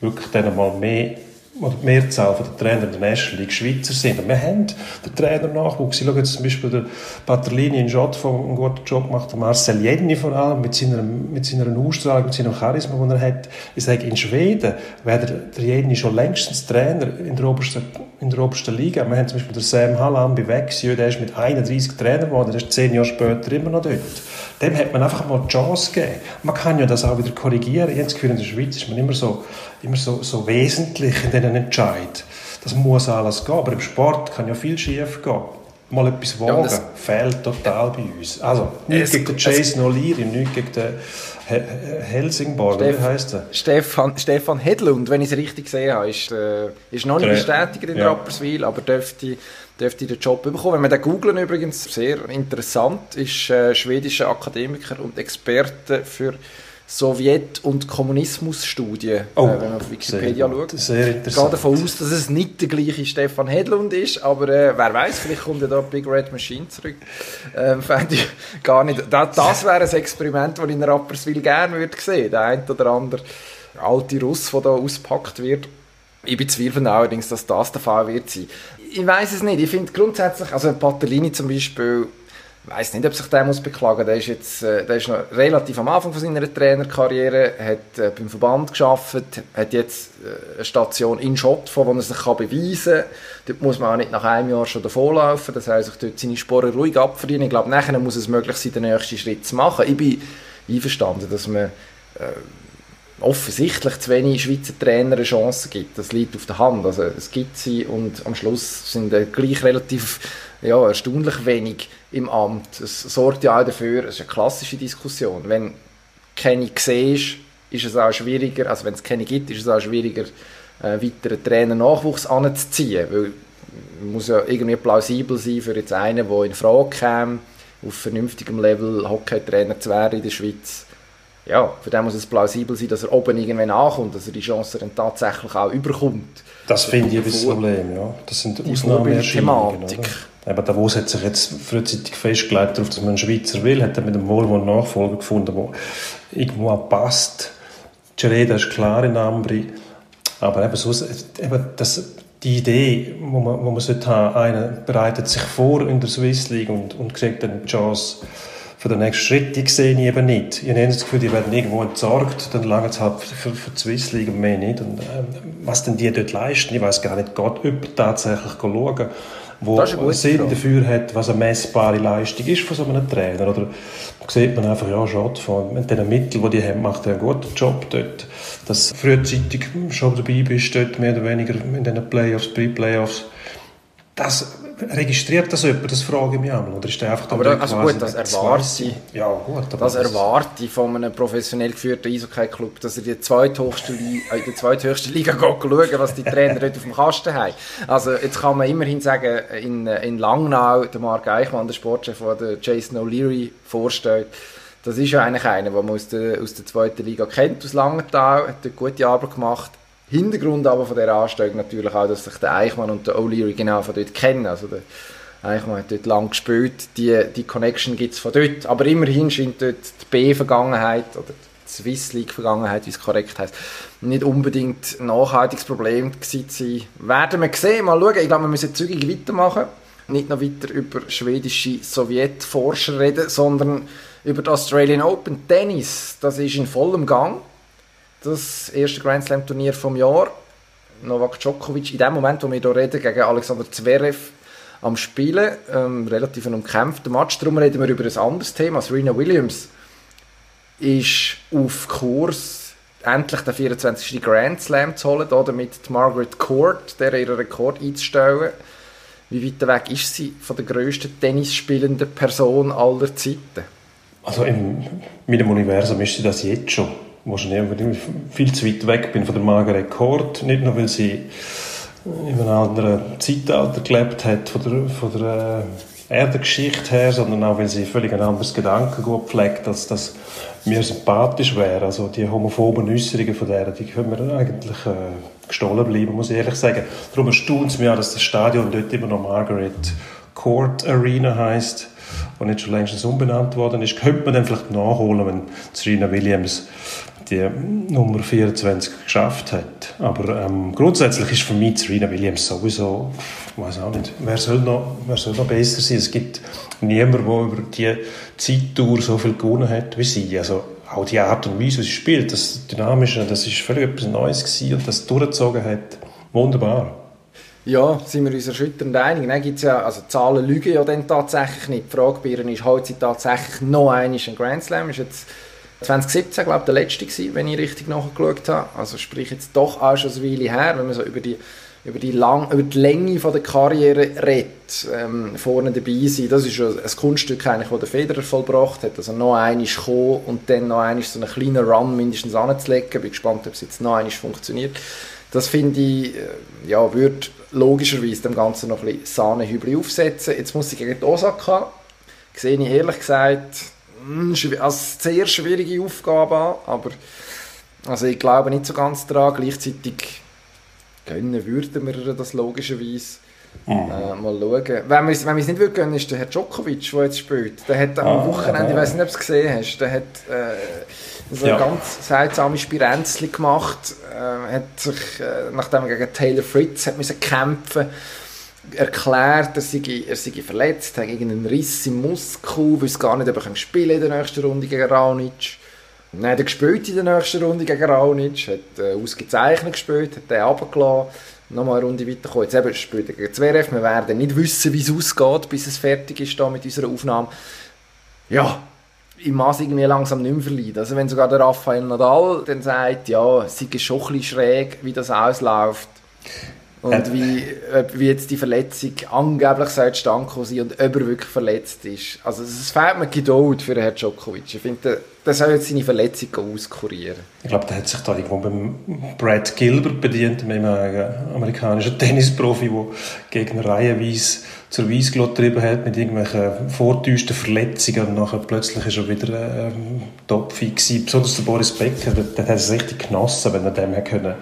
wirklich dann mal mehr oder die Mehrzahl der Trainer in der National League Schweizer sind. Und wir haben den Trainer-Nachwuchs. Ich schaue jetzt zum Beispiel den Paterlini in Schott, der einen guten Job macht, der Marcel Jenny vor allem, mit seiner, mit seiner Ausstrahlung, mit seinem Charisma, den er hat. Ich sage, in Schweden wäre der, der Jenny schon längstens Trainer in der obersten, in der obersten Liga. Wir haben zum Beispiel den Sam Hallam bei Vexio, der ist mit 31 Trainer geworden, der ist zehn Jahre später immer noch dort. Dem hat man einfach mal die Chance gegeben. Man kann ja das auch wieder korrigieren. Gefühl, in der Schweiz ist man immer so immer so, so wesentlich in diesen Entscheid. Das muss alles gehen, aber im Sport kann ja viel schief gehen. Mal etwas wagen, ja, fehlt total bei uns. Also, nicht gegen den Jason O'Leary, nicht gegen den Helsingborg, Steff, wie heißt er? Stefan, Stefan Hedlund, wenn ich es richtig gesehen habe, ist, äh, ist noch nicht bestätigt in ja. Rapperswil, aber dürfte, dürfte den Job bekommen. Wenn wir den googlen übrigens, sehr interessant, ist äh, schwedischer Akademiker und Experte für Sowjet- und Kommunismusstudie, oh, äh, wenn man auf Wikipedia sehr, schaut. Sehr interessant. Ich gehe davon aus, dass es nicht der gleiche Stefan Hedlund ist, aber äh, wer weiß, vielleicht kommt ja da Big Red Machine zurück. Ähm, Fände ich gar nicht. Das, das wäre ein Experiment, das ich in Rapperswil gerne würde sehen. Der ein oder andere alte Russ, der da auspackt wird. Ich bezweifle allerdings, dass das der Fall wird sein. Ich weiß es nicht. Ich finde grundsätzlich, also Patellini zum Beispiel weiß nicht, ob sich der muss beklagen. Der ist jetzt, äh, der ist noch relativ am Anfang von seiner Trainerkarriere, hat äh, beim Verband geschafft, hat jetzt äh, eine Station in Schott, wo er sich kann beweisen kann. Dort muss man auch nicht nach einem Jahr schon davonlaufen. Das heißt, sich dort seine Sporen ruhig abverdienen. Ich glaube, nachher muss es möglich sein, den nächsten Schritt zu machen. Ich bin einverstanden, dass man äh, offensichtlich zu wenig Schweizer Trainer eine Chance gibt. Das liegt auf der Hand. Also es gibt sie und am Schluss sind äh, gleich relativ ja, erstaunlich wenig im Amt. Es sorgt ja auch dafür, es ist eine klassische Diskussion, wenn keine siehst, ist es auch schwieriger, also wenn es keine gibt, ist es auch schwieriger, äh, weiteren Trainer-Nachwuchs anzuziehen, weil es muss ja irgendwie plausibel sein für jetzt einen, der in Frage käme, auf vernünftigem Level Hockeytrainer zu werden in der Schweiz. Ja, für den muss es plausibel sein, dass er oben irgendwann ankommt, dass er die Chance dann tatsächlich auch überkommt. Das finde ich ein Problem, ja. Das sind Ausnahmeerscheinungen, Thematik. Oder? Eben Davos hat sich jetzt frühzeitig festgelegt darauf, dass man einen Schweizer will, hat dann mit dem wohlwollenden Nachfolger gefunden, der irgendwo passt. Cereda ist klar in Ambri. Aber eben, so, eben das, die Idee, wo man, wo man sollte haben, einer bereitet sich vor in der Swiss League und, und kriegt dann die Chance für den nächsten Schritt, die sehe ich eben nicht. Ich habe das Gefühl, die werden irgendwo entsorgt, dann lange es halt für, für die Swiss League mehr nicht. Und, ähm, was denn die dort leisten, ich weiß gar nicht, Gott jemand tatsächlich schauen, wo Sinn Frage. dafür hat, was eine messbare Leistung ist von so einem Trainer. Oder sieht man einfach, ja, Schott von mit den Mitteln, die die haben, macht er einen guten Job dort. Dass du frühzeitig schon dabei bist, dort mehr oder weniger in den Playoffs, Pre-Playoffs, das registriert das jemand? Das frage ich mich einmal. Oder ist der einfach aber das, also gut, das erwarte ja, gut, das erwarte ich von einem professionell geführten Eishockey-Club, dass er die zweithöchste Liga, in der zweithöchsten Liga schauen, was die Trainer dort auf dem Kasten haben. Also jetzt kann man immerhin sagen, in, in Langnau, der Marc Eichmann, der Sportchef, der Jason O'Leary vorstellt, das ist ja eigentlich einer, den man aus der, aus der zweiten Liga kennt, aus Langenthal, hat dort gute Arbeit gemacht Hintergrund aber von dieser Anstellung natürlich auch, dass sich der Eichmann und der O'Leary genau von dort kennen. Also der Eichmann hat dort lang gespielt, die, die Connection gibt es von dort. Aber immerhin scheint dort die B-Vergangenheit oder die Swiss League-Vergangenheit, wie es korrekt heißt, nicht unbedingt ein nachhaltiges Problem gewesen zu sein. Werden wir sehen, mal schauen. Ich glaube, wir müssen zügig weitermachen. Nicht noch weiter über schwedische Sowjetforscher reden, sondern über das Australian Open Tennis. Das ist in vollem Gang das erste Grand Slam Turnier vom Jahr. Novak Djokovic in dem Moment, wo wir hier reden, gegen Alexander Zverev am Spielen. Ähm, relativ ein umkämpfter Match. Darum reden wir über ein anderes Thema. Serena Williams ist auf Kurs, endlich den 24. Grand Slam zu holen, oder mit Margaret Court, der ihren Rekord einzustellen. Wie weit weg ist sie von der grössten tennisspielenden Person aller Zeiten? Also in meinem Universum ist sie das jetzt schon wahrscheinlich ich viel zu weit weg bin von der Margaret Court. Nicht nur, weil sie in einem anderen Zeitalter gelebt hat, von der, von der äh, Erdengeschichte her, sondern auch, weil sie völlig ein anderes Gedankengut pflegt, als das mir sympathisch wäre. Also die homophoben Äußerungen von der, die können mir eigentlich äh, gestohlen bleiben, muss ich ehrlich sagen. Darum erstaunt es mich auch, dass das Stadion dort immer noch Margaret Court Arena heißt und nicht schon längst umbenannt worden ist. Könnte man dann vielleicht nachholen, wenn Serena Williams die Nummer 24 geschafft hat. Aber ähm, grundsätzlich ist für mich Serena Williams sowieso, ich weiß auch nicht, wer soll, noch, wer soll noch besser sein? Es gibt niemanden, der über die Zeittour so viel gewonnen hat wie sie. Also auch die Art und Weise, wie sie spielt, das Dynamische, das ist völlig etwas Neues gewesen und das durchgezogen hat, wunderbar. Ja, sind wir uns erschütternd einig. Dann gibt's ja, also Zahlen lügen ja dann tatsächlich nicht. Die Frage bei ihr ist, heute sie tatsächlich noch einmal ein Grand Slam? Ist jetzt 2017, glaube ich, der letzte gewesen, wenn ich richtig nachgeschaut habe. Also sprich jetzt doch auch schon eine Weile her, wenn man so über die, über die, lang, über die Länge von der Karriere redet, ähm, vorne dabei sein. Das ist schon ein Kunststück eigentlich, das der Federer vollbracht hat. Also noch einmal kommen und dann noch einmal so einen kleinen Run mindestens anzulegen. Bin gespannt, ob es jetzt noch einmal funktioniert. Das finde ich, äh, ja, würde logischerweise dem Ganzen noch ein bisschen Sahnehübel aufsetzen. Jetzt muss ich gegen die Osaka, sehe ich ehrlich gesagt, hm, als sehr schwierige Aufgabe an, aber also ich glaube nicht so ganz daran. Gleichzeitig gönnen würden wir das logischerweise. Mhm. Äh, mal schauen. Wenn wir es nicht will gönnen, ist der Herr Djokovic, der jetzt spielt. Der hat am ah, Wochenende, ich weiß nicht, ob du es gesehen hast, der hat äh, so ja. ganz seltsame Spirenzli gemacht, äh, hat sich, äh, nachdem er gegen Taylor Fritz hat müssen kämpfen erklärt, er sei, er sei verletzt, hat irgendeinen Riss im Muskel, weiß gar nicht, ob er spielen in der nächsten Runde gegen Raonic. Hat er gespielt in der nächsten Runde gegen Raonic, hat äh, ausgezeichnet gespielt, hat den runtergelassen, nochmal eine Runde weitergekommen. Jetzt eben spielt er gegen Zverev, wir werden nicht wissen, wie es ausgeht, bis es fertig ist da mit unserer Aufnahme. Ja, ich mache irgendwie langsam nicht mehr verleiden. Also wenn sogar der Rafael Nadal dann sagt, ja, es sei schon ein bisschen schräg, wie das ausläuft, und wie, wie jetzt die Verletzung angeblich soll zustande sein und ob er wirklich verletzt ist. Also es fehlt mir Geduld für Herrn Djokovic. Ich finde, der soll jetzt seine Verletzung auskurieren. Ich glaube, der hat sich da irgendwo beim Brad Gilbert bedient, einem amerikanischen Tennisprofi, der Gegner reihenweise zur Weissglut getrieben hat mit irgendwelchen vortäuschten Verletzungen und nachher plötzlich ist er wieder ähm, topfit gewesen. Besonders der Boris Becker, der, der hat es richtig genossen, wenn er dem können,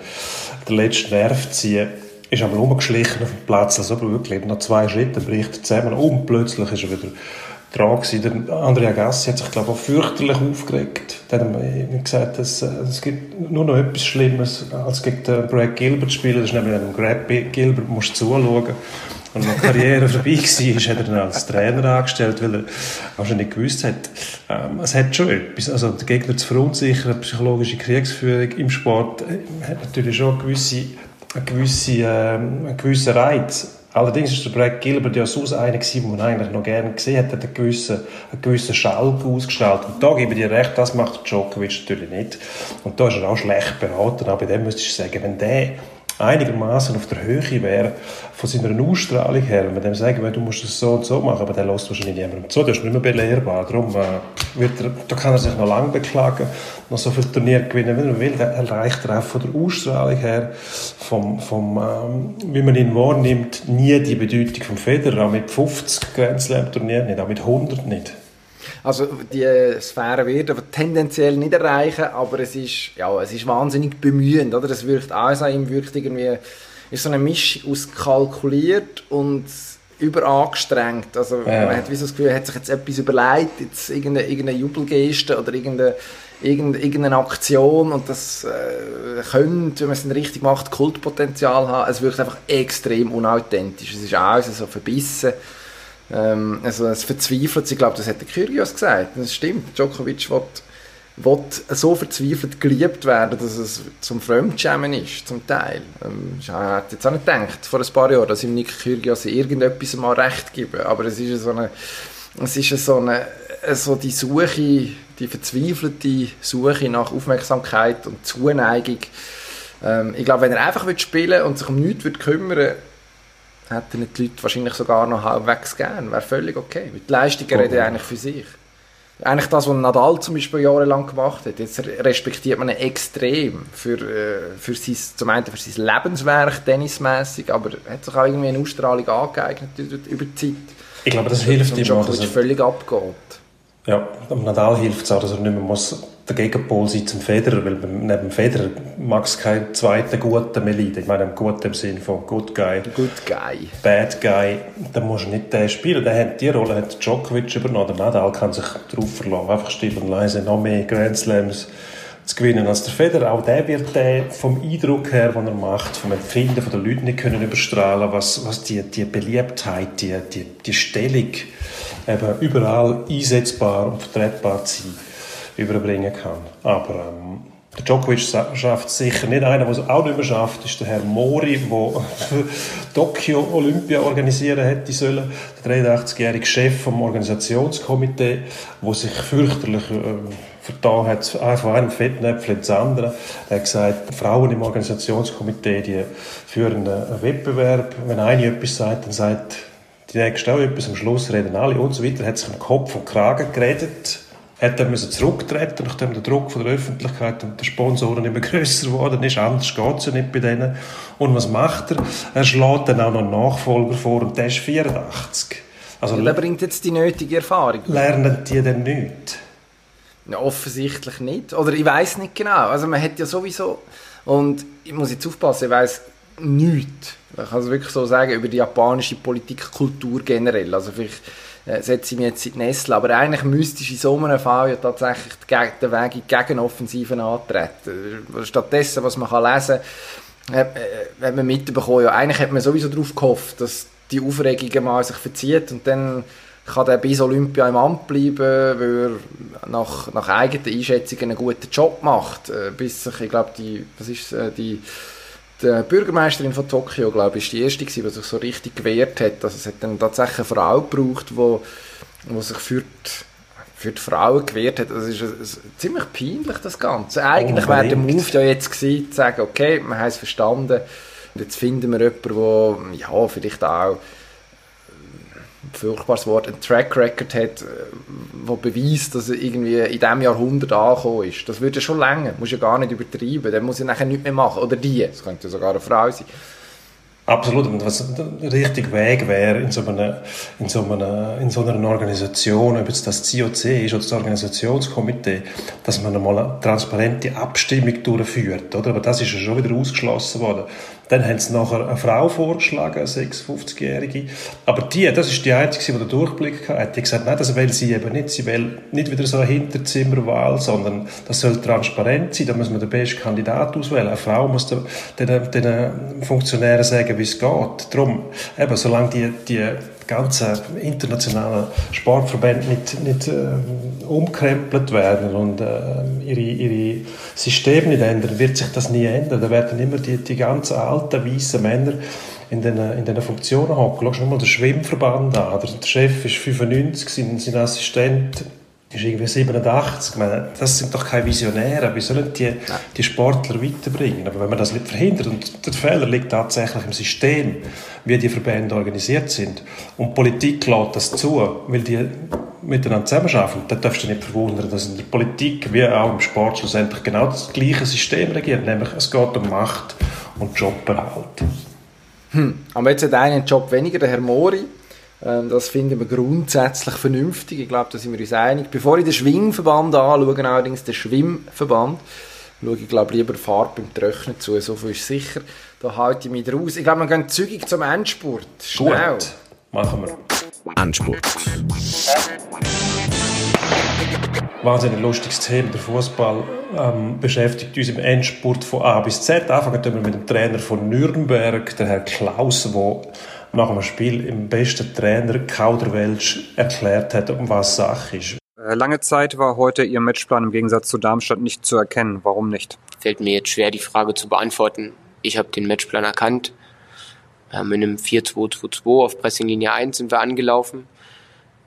den letzten Nerv ziehen konnte ist einmal rumgeschlichen auf dem Platz, also wirklich noch zwei Schritte bricht er zusammen und plötzlich ist er wieder dran gewesen. Der Andrea Gassi hat sich, glaube ich, auch fürchterlich aufgeregt. Der hat gesagt, dass, äh, es gibt nur noch etwas Schlimmes, als gegen den Brad Gilbert zu spielen. Das ist nämlich einem Brad Gilbert, musst du zuschauen. Und als die Karriere vorbei war, hat er dann als Trainer angestellt, weil er wahrscheinlich gewusst hat, ähm, es hat schon etwas. Also, den Gegner zu verunsichern, psychologische Kriegsführung im Sport, äh, hat natürlich schon gewisse, eine gewisse, ähm, einen gewissen Reiz. Allerdings ist der Brad Gilbert ja sonst einer gewesen, den man eigentlich noch gerne gesehen hat, hat einen gewissen, einen gewissen Schalk ausgestrahlt. Und da gebe ich dir recht, das macht Djokovic natürlich nicht. Und da ist er auch schlecht beraten. Aber bei dem müsste ich sagen, wenn der einigermaßen auf der Höhe wäre von seiner Ausstrahlung her, wenn man dem sagen du musst es so und so machen, aber der lässt wahrscheinlich niemandem zu, der ist nicht mehr belehrbar. Darum äh, wird er, da kann er sich noch lange beklagen, noch so viele Turniere gewinnen, wie er will. Der erreicht er auch von der Ausstrahlung her, vom, vom ähm, wie man ihn wahrnimmt, nie die Bedeutung vom Federer, auch mit 50 Grand Slam Turnieren nicht, auch mit 100 nicht. Also die Sphäre wird aber tendenziell nicht erreichen, aber es ist, ja, es ist wahnsinnig bemühend, oder? Es wirkt an ihm wirkt irgendwie, ist so eine Mischung aus kalkuliert und überangestrengt. Also ja. man hat wie so das Gefühl, er hat sich jetzt etwas überlegt, jetzt irgendeine, irgendeine Jubelgeste oder irgendeine, irgendeine Aktion und das äh, könnte, wenn man es richtig macht, Kultpotenzial haben. Es wirkt einfach extrem unauthentisch. Es ist alles so verbissen. Ähm, also es verzweifelt, ich glaube, das hat der Kyrgios gesagt, das stimmt, Djokovic will, will so verzweifelt geliebt werden, dass es zum Fremdschämen ist, zum Teil. Ähm, ich hätte jetzt auch nicht gedacht, vor ein paar Jahren, dass ihm Nick Kyrgios irgendetwas mal recht gebe, aber es ist so eine, es ist so eine, so die Suche, die verzweifelte Suche nach Aufmerksamkeit und Zuneigung. Ähm, ich glaube, wenn er einfach spielen und sich um nichts kümmern würde, hätten die Leute wahrscheinlich sogar noch halbwegs gern. Wäre völlig okay. Die Leistungen reden eigentlich für sich. Eigentlich das, was Nadal zum Beispiel jahrelang gemacht hat. Jetzt respektiert man ihn extrem für, äh, für sein, zum einen für sein Lebenswerk, tennismäßig, aber er hat sich auch irgendwie eine Ausstrahlung angeeignet über die Zeit. Ich glaube, das hilft ihm auch. Dass er völlig abgeht. Ja, Nadal hilft es auch, dass er nicht mehr muss der Gegenpol sein zum Federer, weil neben dem Federer mag es keinen zweiten guten mehr leiden. Ich meine, gut im Sinn von Good Guy. Good Guy. Bad Guy. Da musst du nicht den spielen. Der hat, die Rolle hat Djokovic übernommen. Der Nadal kann sich darauf verlassen. Einfach still und leise noch mehr Grand Slams zu gewinnen als der Federer. Auch der wird der vom Eindruck her, den er macht, vom Empfinden von den Leuten nicht können überstrahlen, was, was die, die Beliebtheit, die, die, die Stellung eben überall einsetzbar und vertretbar zu sein überbringen kann. Aber ähm, der Djokovic schafft sicher nicht. Einer, der es auch nicht mehr schafft, ist der Herr Mori, der Tokio Olympia organisieren hätte sollen. Der 83-jährige Chef vom Organisationskomitee, der sich fürchterlich äh, vertan hat, von einem Fettnäpfel ins andere. Er hat gesagt, Frauen im Organisationskomitee, die führen einen Wettbewerb. Wenn eine etwas sagt, dann sagt die nächste auch etwas. Am Schluss reden alle und so weiter. Er hat sich im Kopf und Kragen geredet hat er müssen zurücktreten, nachdem der Druck von der Öffentlichkeit und der Sponsoren immer größer geworden ist. Anders geht es ja nicht bei denen. Und was macht er? Er schlägt dann auch noch einen Nachfolger vor und der ist 84. Also, ja, der bringt jetzt die nötige Erfahrung. Lernen die denn nichts? Ja, offensichtlich nicht. Oder ich weiß nicht genau. Also man hat ja sowieso... Und ich muss jetzt aufpassen, ich weiß nichts. Ich kann es wirklich so sagen, über die japanische Politikkultur generell. Also vielleicht äh, setze ich mich jetzt in die Nestle. Aber eigentlich müsste ich in so einem Fall ja tatsächlich den Weg in die Gegenoffensiven antreten. Stattdessen, was man kann lesen kann, äh, hat man mitbekommen, ja, eigentlich hat man sowieso darauf gehofft, dass die Aufregung mal sich verzieht und dann kann er bis Olympia im Amt bleiben, weil er nach, nach eigenen Einschätzungen einen guten Job macht. Äh, bis sich, ich glaube, die, was ist äh, die die Bürgermeisterin von Tokio, glaube ich, ist die erste gewesen, die sich so richtig gewehrt hat. Also es hat dann tatsächlich eine Frau gebraucht, die, die sich für die, für die Frauen gewehrt hat. Das ist ein, ein, ziemlich peinlich, das Ganze. Eigentlich wäre der Move ja jetzt gewesen, zu sagen, okay, wir haben es verstanden, und jetzt finden wir jemanden, der ja, vielleicht auch furchtbares Wort, ein Track Record hat, der äh, beweist, dass er irgendwie in diesem Jahrhundert angekommen ist. Das würde schon länger, muss ja gar nicht übertreiben, der muss ja nachher nichts mehr machen. Oder die, es könnte sogar eine Frau sein. Absolut. Und was der richtige Weg wäre in so einer, in so einer, in so einer Organisation, ob jetzt das COC ist oder das Organisationskomitee, dass man einmal eine transparente Abstimmung durchführt, oder? Aber das ist ja schon wieder ausgeschlossen worden. Dann haben sie nachher eine Frau vorgeschlagen, eine 56-Jährige. Aber die, das ist die Einzige, die den Durchblick hatte. Die gesagt, nein, das will sie eben nicht. Sie will nicht wieder so eine Hinterzimmerwahl, sondern das soll transparent sein. Da muss man den besten Kandidat auswählen. Eine Frau muss den, den, den Funktionären sagen, wie es geht. Darum, eben, solange die, die ganzen internationalen Sportverbände nicht, nicht äh, umkrempelt werden und äh, ihre, ihre Systeme nicht ändern, wird sich das nie ändern. Da werden immer die, die ganzen alten, weißen Männer in diesen, in diesen Funktionen hocken. Schau mal den Schwimmverband an. Der Chef ist 95, sein, sein Assistent ist irgendwie 87. Meine, das sind doch keine Visionäre. Wie sollen die, die Sportler weiterbringen? Aber wenn man das nicht verhindert, und der Fehler liegt tatsächlich im System, wie die Verbände organisiert sind, und Politik lässt das zu, weil die miteinander zusammenarbeiten, dann darfst du nicht verwundern, dass in der Politik wie auch im Sport schlussendlich genau das gleiche System regiert, nämlich es geht um Macht und Joberhalt. Hm. Aber jetzt hat einen Job weniger, der Herr Mori, das finden wir grundsätzlich vernünftig. Ich glaube, da sind wir uns einig. Bevor ich den Schwingverband anschaue, allerdings den Schwimmverband, schaue ich glaube lieber Farbe beim Trocknen zu. So viel ist sicher. Da halte ich mich raus. Ich glaube, wir gehen zügig zum Endspurt. Schnell. Gut. Machen wir. Endspurt. Wahnsinnig lustiges Thema. Der Fußball ähm, beschäftigt uns im Endspurt von A bis Z. Anfangen wir mit dem Trainer von Nürnberg, der Herr Klaus, der nach dem Spiel im besten Trainer Kauderwelsch erklärt hat, um was Sache ist. Äh, lange Zeit war heute Ihr Matchplan im Gegensatz zu Darmstadt nicht zu erkennen. Warum nicht? Fällt mir jetzt schwer, die Frage zu beantworten. Ich habe den Matchplan erkannt. Wir haben in einem 4-2-2-2 auf Pressinglinie 1 sind wir angelaufen.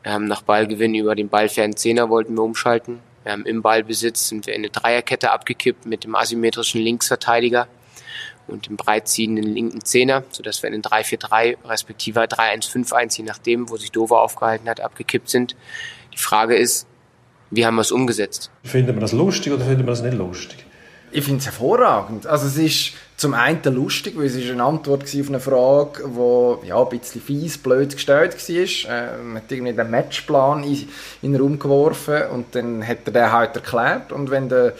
Wir haben nach Ballgewinn über den ballfernen Zehner wollten wir umschalten. Wir haben im Ballbesitz sind wir in eine Dreierkette abgekippt mit dem asymmetrischen Linksverteidiger und dem breitziehenden linken Zehner, sodass wir in den 3-4-3 respektive 3-1-5-1, je nachdem, wo sich Dover aufgehalten hat, abgekippt sind. Die Frage ist, wie haben wir es umgesetzt? Finden wir das lustig oder finden wir das nicht lustig? Ich finde es hervorragend. Also es ist zum einen lustig, weil es ist eine Antwort auf eine Frage, die ja, ein bisschen fies, blöd gestellt war. Äh, man hat irgendwie den Matchplan in, in den Raum geworfen und dann hat er den halt erklärt. Und wenn der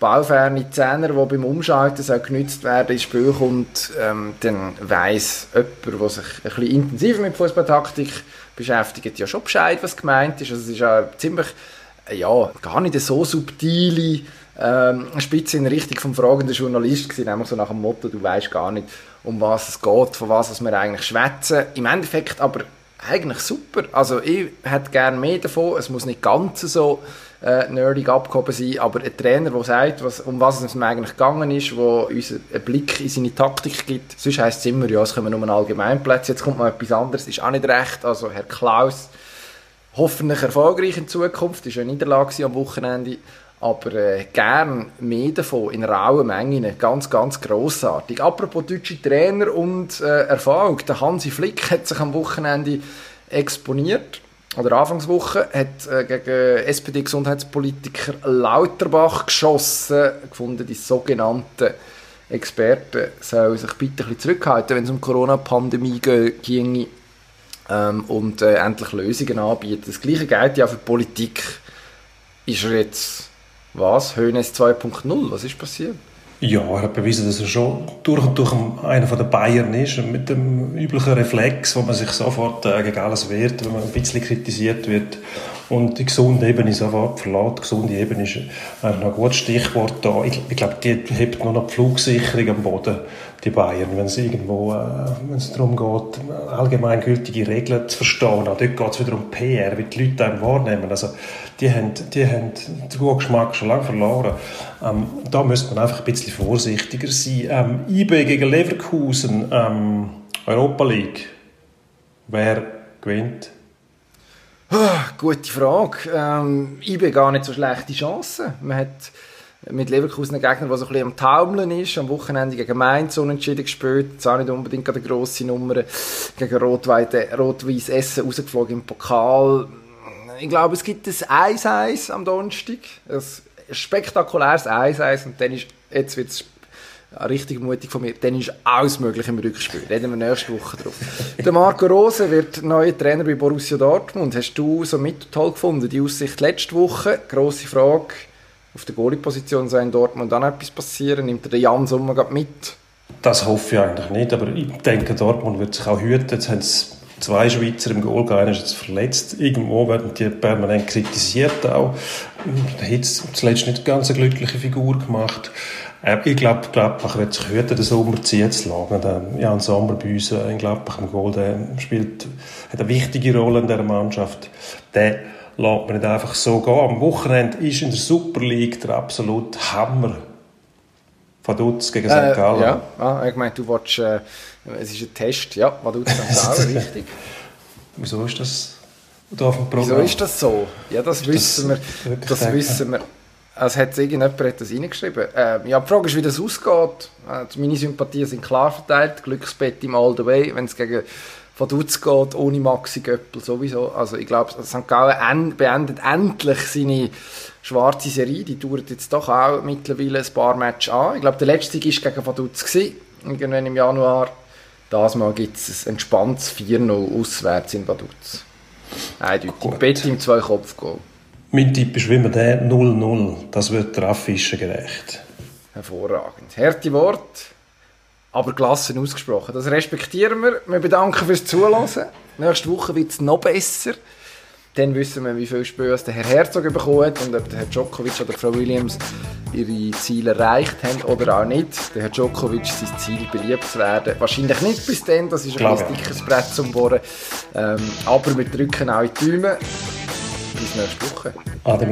ballferne Zehner, die beim Umschalten soll genützt werden ins Spiel kommt, ähm, dann weiss jemand, der sich ein bisschen intensiver mit Fußballtaktik beschäftigt, ja schon Bescheid, was gemeint ist. Also es ist ja ziemlich, ja, gar nicht so subtile ähm, Spitze in Richtung vom fragenden Journalist gewesen, nämlich so nach dem Motto, du weißt gar nicht, um was es geht, von was wir eigentlich schwätzen. Im Endeffekt aber eigentlich super. Also ich hätte gerne mehr davon. Es muss nicht ganz so äh, nerdig abgehoben sein, aber ein Trainer, der sagt, was, um was es ihm eigentlich gegangen ist, der uns einen Blick in seine Taktik gibt. Sonst heisst es immer, ja, es kommen nur Allgemeinplätze, jetzt kommt mal etwas anderes, ist auch nicht recht. Also Herr Klaus, hoffentlich erfolgreich in Zukunft, ist eine Niederlage am Wochenende, aber äh, gern mehr davon in rauen Mengen, ganz, ganz grossartig. Apropos deutsche Trainer und äh, Erfolg, der Hansi Flick hat sich am Wochenende exponiert oder Anfangswoche hat äh, gegen SPD-Gesundheitspolitiker Lauterbach geschossen, gefunden, die sogenannten Experten sollen sich bitte ein bisschen zurückhalten, wenn es um Corona-Pandemie ginge ähm, und äh, endlich Lösungen anbieten. Das Gleiche gilt ja für Politik. Ist er jetzt, was, Hönes 2.0? Was ist passiert? Ja, er hat bewiesen, dass er schon durch und durch einer den Bayern ist, mit dem üblichen Reflex, wo man sich sofort äh, gegen alles wehrt, wenn man ein bisschen kritisiert wird und die gesunde Ebene sofort verlässt. Die gesunde Ebene ist ein gutes Stichwort da. Ich, ich glaube, die hebt noch die Flugsicherung am Boden, die Bayern, wenn es irgendwo, äh, wenn es darum geht, allgemeingültige Regeln zu verstehen. Auch dort geht es wieder um PR, wie die Leute einen wahrnehmen. Also, die haben, die haben den guten Geschmack schon lange verloren. Ähm, da müsste man einfach ein bisschen vorsichtiger sein. Ähm, IB gegen Leverkusen, ähm, Europa League. Wer gewinnt? Ah, gute Frage. Ähm, IB gar nicht so schlechte Chancen. Man hat mit Leverkusen einen Gegner, der so ein bisschen am Taumeln ist. Am Wochenende gegen Mainz unentschieden gespielt. Jetzt auch nicht unbedingt eine grosse Nummer. Gegen Rot-Weiß Essen rausgeflogen im Pokal. Ich glaube, es gibt ein 1-1 am Donnerstag. Ein spektakuläres 1-1 und dann ist, jetzt wird es richtig mutig von mir, dann ist alles möglich im Rückspiel. Reden wir nächste Woche drauf. Der Marco Rose wird neuer Trainer bei Borussia Dortmund. Hast du so mit toll gefunden, die Aussicht letzte Woche? Grosse Frage, auf der Goalie-Position soll in Dortmund dann etwas passieren? Nimmt er den Jan Sommer mit? Das hoffe ich eigentlich nicht, aber ich denke, Dortmund wird sich auch hüten. Jetzt haben sie zwei Schweizer im Goal, einer ist jetzt verletzt. Irgendwo werden die permanent kritisiert auch. Da hat zuletzt nicht ganz eine glückliche Figur gemacht. Äh, ich glaube, Gladbach wird sich hüten, den Sommer ziehen zu lassen. Jan Sommer bei uns in Gladbach im Goal, der spielt, hat eine wichtige Rolle in dieser Mannschaft. Der lässt man nicht einfach so gehen. Am Wochenende ist in der Super League der absolute Hammer. Vaduz gegen St. Äh, Gallen. Ja, ah, ich meine, du willst, äh, es ist ein Test, ja, Vaduz St. Gallen, richtig. Wieso ist das da auf dem Programm? Wieso ist das so? Ja, das ist wissen das wir. Das wissen wir. Es hat irgendjemand etwas reingeschrieben. Äh, ja, die Frage ist, wie das ausgeht. Äh, meine Sympathien sind klar verteilt. Glücksbett im All the way. Wenn es gegen Vaduz geht, ohne Maxi Göppel sowieso. Also ich glaube, St. Gallen beendet endlich seine schwarze Serie. Die dauert jetzt doch auch mittlerweile ein paar Matches an. Ich glaube, der letzte war gegen Vaduz. Irgendwann im Januar. Das Mal gibt es ein entspanntes 4-0 auswärts in Vaduz. Eindeutig. Bett im Zwei-Kopf-Goal. Mein Tipp ist wie immer der 0-0. Das wird der Affischen gerecht. Hervorragend. Härte Wort, aber gelassen ausgesprochen. Das respektieren wir. Wir bedanken fürs Zuhören. Nächste Woche wird es noch besser. Dann wissen wir, wie viel Spös der Herr Herzog bekommt und ob der Herr Djokovic oder Frau Williams ihre Ziele erreicht haben oder auch nicht. Der Herr Djokovic sein Ziel beliebt zu werden. Wahrscheinlich nicht bis dann, das ist ein, ein dickes Brett zum Bohren. Ähm, aber wir drücken auch in die Daumen. Bis nächste Woche. Ade